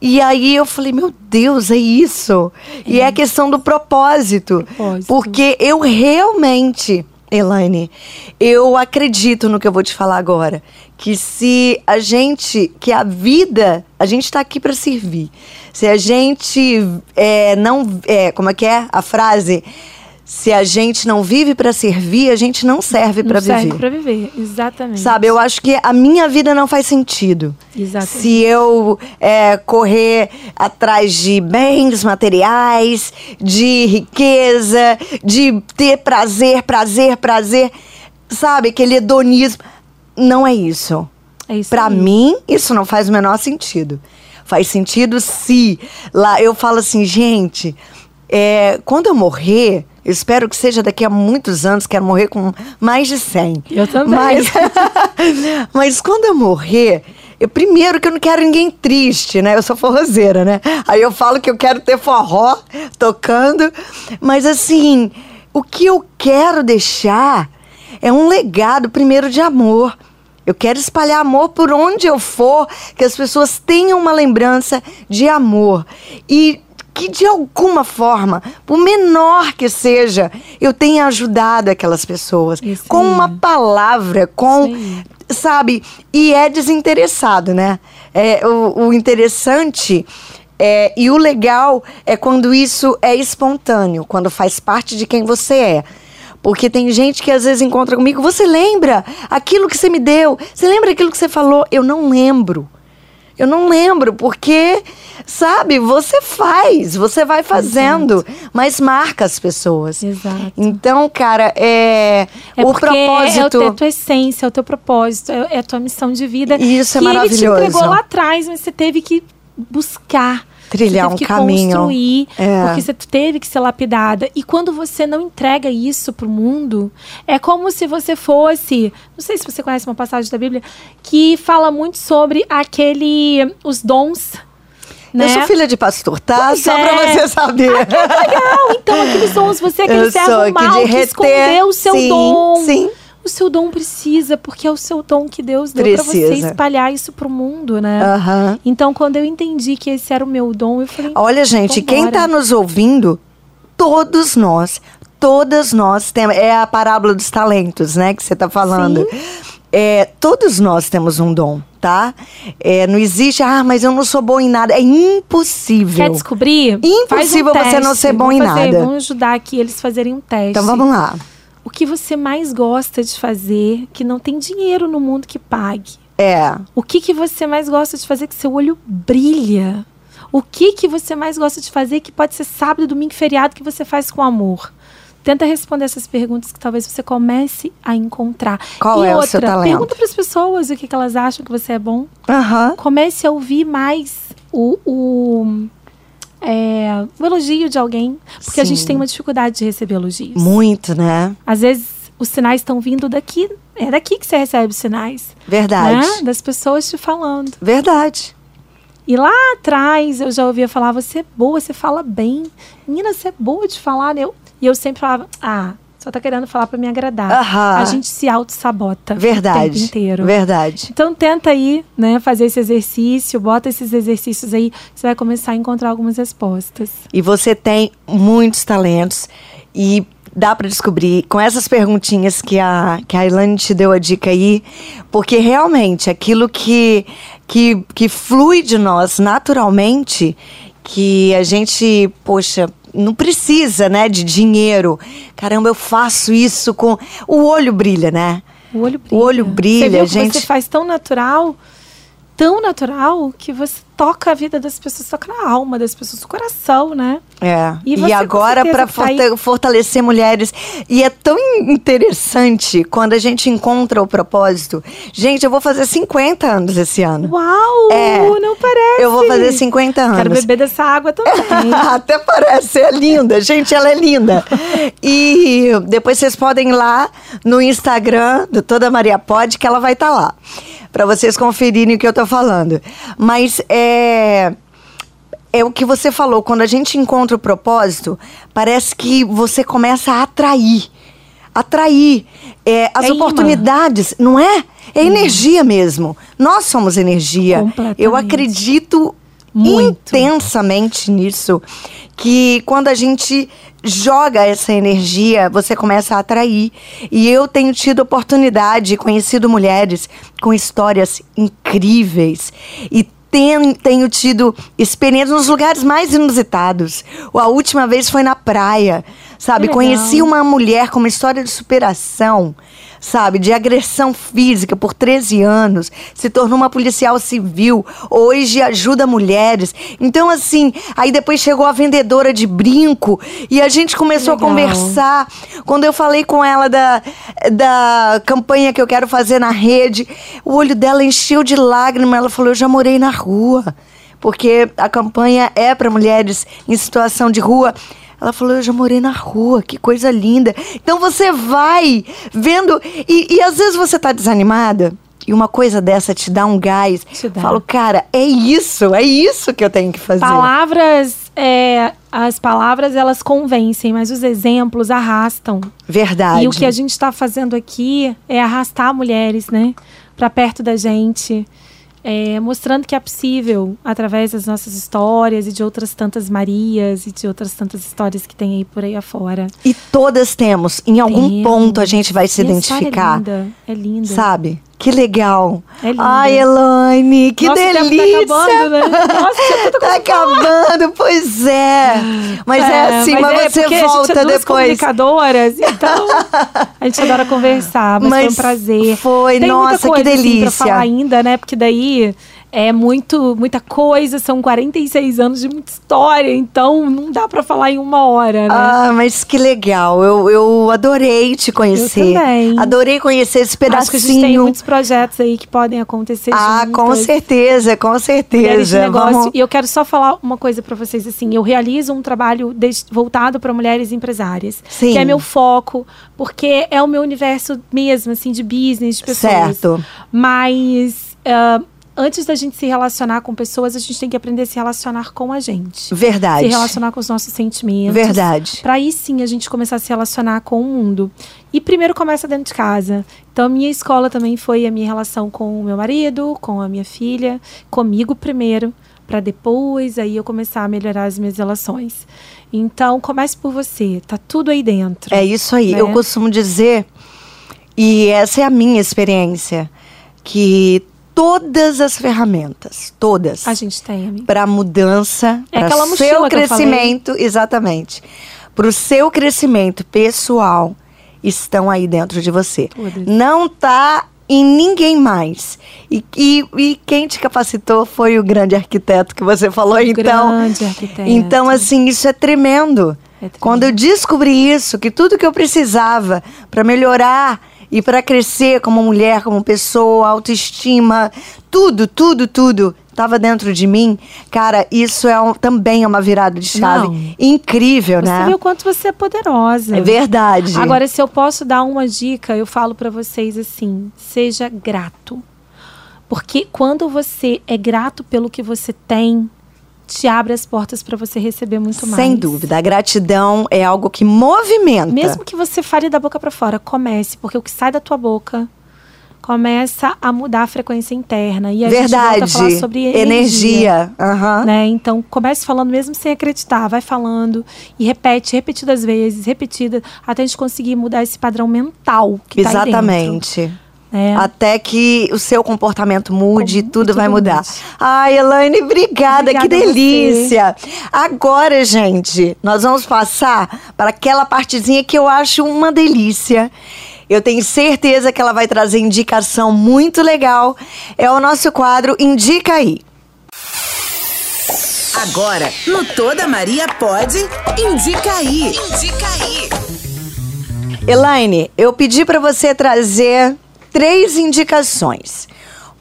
E aí eu falei, meu Deus, é isso. E é a questão do propósito. Propósito. Porque eu realmente, Elaine, eu acredito no que eu vou te falar agora. Que se a gente, que a vida, a gente está aqui para servir. Se a gente é, não, é, como é que é a frase? Se a gente não vive para servir, a gente não serve para serve viver. pra viver, exatamente. Sabe, eu acho que a minha vida não faz sentido. Exatamente. Se eu é, correr atrás de bens materiais, de riqueza, de ter prazer, prazer, prazer, sabe, aquele hedonismo. Não é isso. É isso aí. mim, isso não faz o menor sentido. Faz sentido se lá eu falo assim, gente, é, quando eu morrer, eu espero que seja daqui a muitos anos, quero morrer com mais de 100. Eu também. Mas, mas quando eu morrer, eu, primeiro que eu não quero ninguém triste, né? Eu sou forrozeira, né? Aí eu falo que eu quero ter forró tocando. Mas assim, o que eu quero deixar é um legado, primeiro, de amor. Eu quero espalhar amor por onde eu for, que as pessoas tenham uma lembrança de amor. E que de alguma forma, por menor que seja, eu tenha ajudado aquelas pessoas Isso com uma palavra, com aí. sabe? E é desinteressado, né? É, o, o interessante é, e o legal é quando isso é espontâneo, quando faz parte de quem você é. Porque tem gente que às vezes encontra comigo, você lembra aquilo que você me deu? Você lembra aquilo que você falou? Eu não lembro. Eu não lembro, porque, sabe, você faz, você vai fazendo, mas marca as pessoas. Exato. Então, cara, é, É o porque propósito. é, é a tua essência, é o teu propósito, é, é a tua missão de vida. E isso é que Ele te maravilhoso. entregou lá atrás, mas você teve que buscar. Trilhar você teve um que caminho. construir, É. porque você teve que ser lapidada. E quando você não entrega isso pro mundo, é como se você fosse. Não sei se você conhece uma passagem da Bíblia que fala muito sobre aquele. os dons. Né? Eu sou filha de pastor, tá? Pois Só é. pra você saber. Legal, então aqueles dons, você é aquele servo que mal que reter. escondeu o seu sim, dom. Sim. O seu dom precisa, porque é o seu dom que Deus deu pra você espalhar isso pro mundo, né? Aham. Então, quando eu entendi que esse era o meu dom, eu falei. Olha, gente, quem tá nos ouvindo, todos nós, todas nós temos. É a parábola dos talentos, né, que você tá falando. É, todos nós temos um dom, tá? É, não existe, ah, mas eu não sou bom em nada. É impossível. Quer descobrir? Impossível um você não teste. ser bom em Vamos fazer- nada. Vamos ajudar aqui eles fazerem um teste. Então vamos lá. O que você mais gosta de fazer, que não tem dinheiro no mundo que pague? É. O que, que você mais gosta de fazer que seu olho brilha? O que, que você mais gosta de fazer que pode ser sábado, domingo, feriado que você faz com amor? Tenta responder essas perguntas que talvez você comece a encontrar. Qual e é o outra, seu talento? Pergunta para as pessoas o que, que elas acham que você é bom. Comece a ouvir mais o, o, é, o elogio de alguém. Porque a Sim. gente tem uma dificuldade de receber elogios. Muito, né? Às vezes os sinais estão vindo daqui. É daqui que você recebe os sinais. Verdade. Né? Das pessoas te falando. Verdade. E lá atrás eu já ouvia falar, você é boa, você fala bem. Menina, você é boa de falar, né? Eu- E eu sempre falava, ah, só tá querendo falar pra me agradar. Aham. A gente se auto-sabota o Verdade. tempo inteiro. Verdade. Então tenta aí, né, fazer esse exercício, bota esses exercícios aí, você vai começar a encontrar algumas respostas. E você tem muitos talentos e dá para descobrir com essas perguntinhas que a, que a Ilane te deu a dica aí, porque realmente aquilo que, que, que flui de nós naturalmente, que a gente, poxa, não precisa, né, de dinheiro. Caramba, eu faço isso com. O olho brilha, né? O olho brilha. O olho brilha, gente. Você faz tão natural, tão natural, que você toca a vida das pessoas, toca na alma das pessoas, no coração, né? É. E E, você, com agora para tá aí- fortalecer mulheres. E é tão interessante quando a gente encontra o propósito. Gente, eu vou fazer 50 anos esse ano. Uau! É. Não parece. Eu vou fazer 50 anos. Quero beber dessa água também. Até parece, é linda. Gente, ela é linda. E depois vocês podem ir lá no Instagram do Toda Maria Pode, que ela vai estar lá. Pra vocês conferirem o que eu tô falando. Mas é. É o que você falou, quando a gente encontra o propósito, parece que você começa a atrair. Atrair é, as É imã. oportunidades, não é? É energia mesmo. Nós somos energia. Eu acredito Muito. intensamente nisso que quando a gente joga essa energia, você começa a atrair. E eu tenho tido oportunidade, conhecido mulheres com histórias incríveis e ten- tenho tido experiências nos lugares mais inusitados. A última vez foi na praia, sabe? Conheci uma mulher com uma história de superação, sabe? De agressão física por 13 anos, se tornou uma policial civil, hoje ajuda mulheres. Então, assim, aí depois chegou a vendedora de brinco e a gente começou a conversar. Quando eu falei com ela da, da campanha que eu quero fazer na rede, o olho dela encheu de lágrimas. Ela falou: Eu já morei na rua. Porque a campanha é para mulheres em situação de rua. Ela falou: Eu já morei na rua, que coisa linda. Então você vai vendo. E, e às vezes você tá desanimada. E uma coisa dessa te dá um gás. Te dá. Falo, cara, é isso, é isso que eu tenho que fazer. Palavras é, as palavras elas convencem, mas os exemplos arrastam. Verdade. E o que a gente está fazendo aqui é arrastar mulheres, né, para perto da gente é, mostrando que é possível, através das nossas histórias e de outras tantas Marias e de outras tantas histórias que tem aí por aí afora. E todas temos. Em algum ponto a gente vai se E a identificar. É linda. É linda. Sabe? Que legal. É lindo. Ai, Elaine, que Nossa, o tempo delícia. Tá acabando, né? Nossa, tinha tanta Tá coisa falar. acabando, pois é. Mas é, assim, mas, é você porque a gente volta é duas depois. comunicadoras, então a gente adora conversar, mas, foi um Mas prazer. foi, Tem nossa, muita que coisa, assim, pra delícia. falar ainda, né? Porque daí é muito, muita coisa, são 46 anos de muita história, então não dá pra falar em uma hora, né? Ah, mas que legal. Eu, eu adorei te conhecer. também. Adorei conhecer esse pedacinho. Acho que a gente tem muitos projetos aí que podem acontecer Ah, juntas. com certeza, com certeza. negócio. Vamos... E eu quero só falar uma coisa pra vocês assim, eu realizo um trabalho voltado para mulheres empresárias, Sim. que é meu foco, porque é o meu universo mesmo assim de business, de pessoas. Certo. Mas ah, antes da gente se relacionar com pessoas, a gente tem que aprender a se relacionar com a gente. Verdade. Se relacionar com os nossos sentimentos. Verdade. Pra aí sim a gente começar a se relacionar com o mundo. E primeiro começa dentro de casa. Então, a minha escola também foi a minha relação com o meu marido, com a minha filha, comigo primeiro, pra depois aí eu começar a melhorar as minhas relações. Então, comece por você. Tá tudo aí dentro. É isso aí. né? Eu costumo dizer, e essa é a minha experiência, que todas as ferramentas, todas, A gente tem, para mudança, É para seu crescimento, exatamente, para o seu crescimento pessoal, estão aí dentro de você. Todas. Não tá em ninguém mais. E, e, e quem te capacitou foi o grande arquiteto que você falou, então. grande arquiteto. Então, assim, isso é tremendo. É tremendo. Quando eu descobri isso, que tudo que eu precisava para melhorar e para crescer como mulher, como pessoa, autoestima, tudo, tudo, tudo estava dentro de mim, cara, isso é um- também é uma virada de chave Não. incrível, Você né? vê o quanto você é poderosa. É verdade. Agora, se eu posso dar uma dica, eu falo pra vocês assim: seja grato. Porque quando você é grato pelo que você tem, te abre as portas pra você receber muito mais. sem dúvida, a gratidão é algo que movimenta. Mesmo que você fale da boca pra fora, comece, porque o que sai da tua boca começa a mudar a frequência interna. E a gente volta a verdade. falar sobre energia. energia. Aham. né? Então comece falando mesmo sem acreditar, vai falando e repete repetidas vezes, repetida, até a gente conseguir mudar esse padrão mental que tá né? Até que o seu comportamento mude, Como- tudo e vai tudo mudar. mude. Ai, Elaine, obrigada, que Obrigada você. delícia. Agora, gente, nós vamos passar para aquela partezinha que eu acho uma delícia. Eu tenho certeza que ela vai trazer indicação muito legal. É o nosso quadro Indica aí. Agora, no Toda Maria Pode, indica aí. Indica aí. Elaine, eu pedi para você trazer três indicações: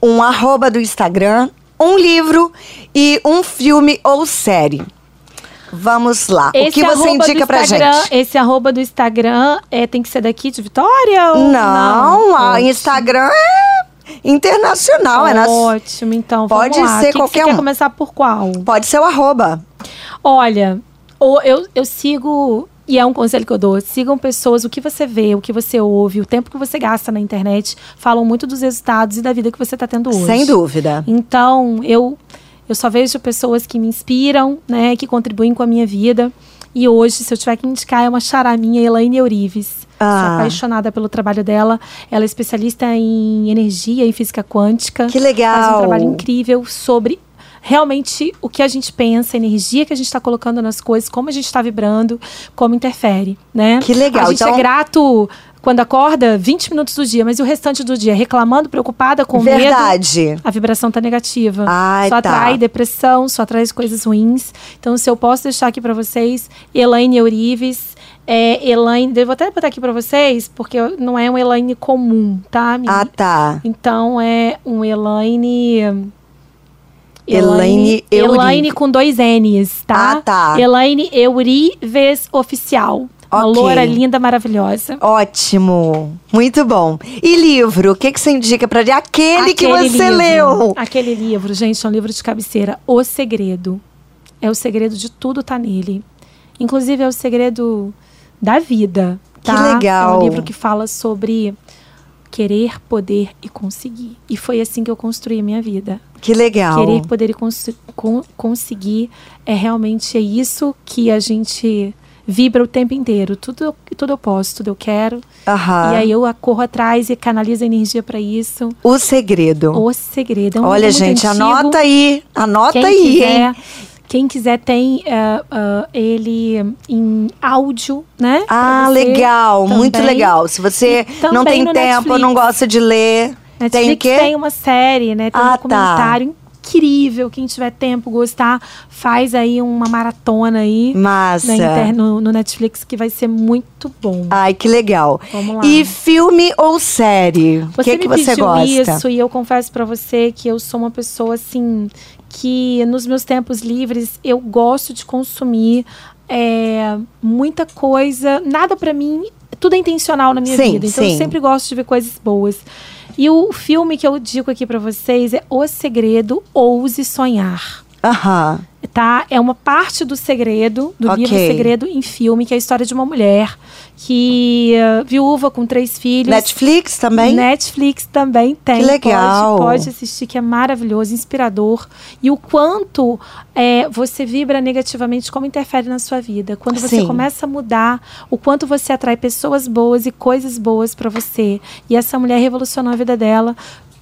um arroba do Instagram, um livro e um filme ou série. Vamos lá. o que você indica pra gente? Esse arroba do Instagram é, tem que ser daqui de Vitória? Ou Não, a Ótimo. Instagram é internacional, é na- Ótimo, então Pode lá. ser Que que qualquer você um. quer começar por qual? pode ser o arroba. Olha, eu, eu sigo, e é um conselho que eu dou, sigam pessoas, o que você vê, o que você ouve, o tempo que você gasta na internet, falam muito dos resultados e da vida que você está tendo hoje. Sem dúvida. Então, eu, eu só vejo pessoas que me inspiram, né, que contribuem com a minha vida. E hoje, se eu tiver que indicar, é uma chará minha, Elaine Eurives. Ah. Sou apaixonada pelo trabalho dela. Ela é especialista em energia e física quântica. Que legal. Faz um trabalho incrível sobre realmente o que a gente pensa, a energia que a gente está colocando nas coisas, como a gente está vibrando, como interfere, né? Que legal. A gente Então- é grato quando acorda 20 minutos do dia, mas e o restante do dia reclamando, preocupada, com medo. Verdade. A vibração tá negativa. Ai, só tá. atrai depressão, só atrai coisas ruins. Então, se eu posso deixar aqui pra vocês, Elaine Eurives. É, Elaine, devo até botar aqui pra vocês, porque não é um Elaine comum, tá, amiga? Ah, tá. Então é um Elaine. Elaine Eurives. Elaine com dois N's, tá? Ah, tá. Elaine Eurives Oficial. Uma Ok. loura linda, maravilhosa. Ótimo. Muito bom. E livro? O que, que você indica pra gente? Aquele, que Aquele você livro. leu. Aquele livro, gente, é um livro de cabeceira. O Segredo. É o segredo de tudo tá nele. Inclusive, é o segredo da vida. Que Tá? legal. É um livro que fala sobre querer, poder e conseguir. E foi assim que eu construí a minha vida. Que legal. Querer, poder e cons con- conseguir é realmente é isso que a gente vibra o tempo inteiro. Tudo, tudo eu posso, tudo eu quero. Aham. E aí eu corro atrás e canalizo a energia para isso. O segredo. O segredo. É um Olha, gente, antigo. anota aí. Anota Quem aí, quiser, hein? Quem quiser tem eh, ah, ele em áudio, né? Ah, legal, muito também. legal. Se você E não tem tempo, Netflix. não gosta de ler, tem o Netflix quê? tem uma série, né? Tem Ah, um tá. Incrível. Quem tiver tempo, gostar, faz aí uma maratona aí Massa. no, no Netflix que vai ser muito bom. Ai, que legal. Vamos lá. E filme ou série? O que, que você pediu gosta? isso e eu confesso pra você que eu sou uma pessoa assim que nos meus tempos livres eu gosto de consumir é, muita coisa, nada pra mim, tudo é intencional na minha Sim, vida. Então sim. eu sempre gosto de ver coisas boas. E o filme que eu digo aqui pra vocês é O Segredo Ouse Sonhar. Aham. Tá? É uma parte do segredo, do Ok. livro Segredo em Filme, que é a história de uma mulher que eh, viúva com três filhos. Netflix também? Netflix também tem. Que legal. Pode, pode assistir, que é maravilhoso, inspirador. E o quanto é, você vibra negativamente, como interfere na sua vida. Quando você Sim. começa a mudar, o quanto você atrai pessoas boas e coisas boas pra você. E essa mulher revolucionou a vida dela,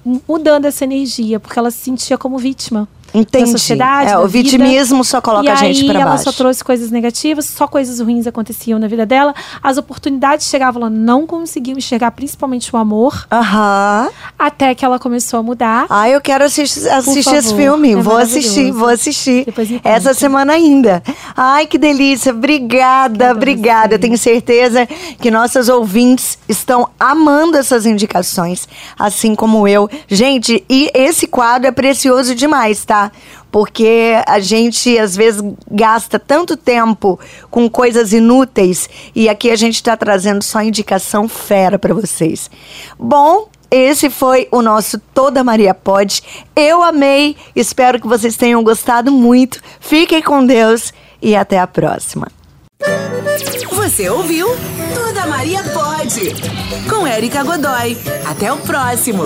mu- mudando essa energia, porque ela se sentia como vítima. Entendi. da sociedade, é, o vida. vitimismo só coloca e a gente aí pra ela baixo. só trouxe coisas negativas, só coisas ruins aconteciam na vida dela. As oportunidades chegavam, ela não conseguiu enxergar, principalmente o amor, Aham. até que ela começou a mudar. Ah, eu quero assistir, assistir esse filme. é vou assistir, vou assistir. Depois me Essa semana ainda. Ai, que delícia. Obrigada, Obrigada a obrigada. Eu tenho certeza que nossos ouvintes estão amando essas indicações, assim como eu. Gente, e esse quadro é precioso demais, tá? Porque a gente às vezes gasta tanto tempo com coisas inúteis e aqui a gente está trazendo só indicação fera para vocês. Bom, esse foi o nosso Toda Maria Pode. Eu amei, espero que vocês tenham gostado muito. Fiquem com Deus e até a próxima. Você ouviu? Toda Maria pode. Com Érica Godoy. Até o próximo.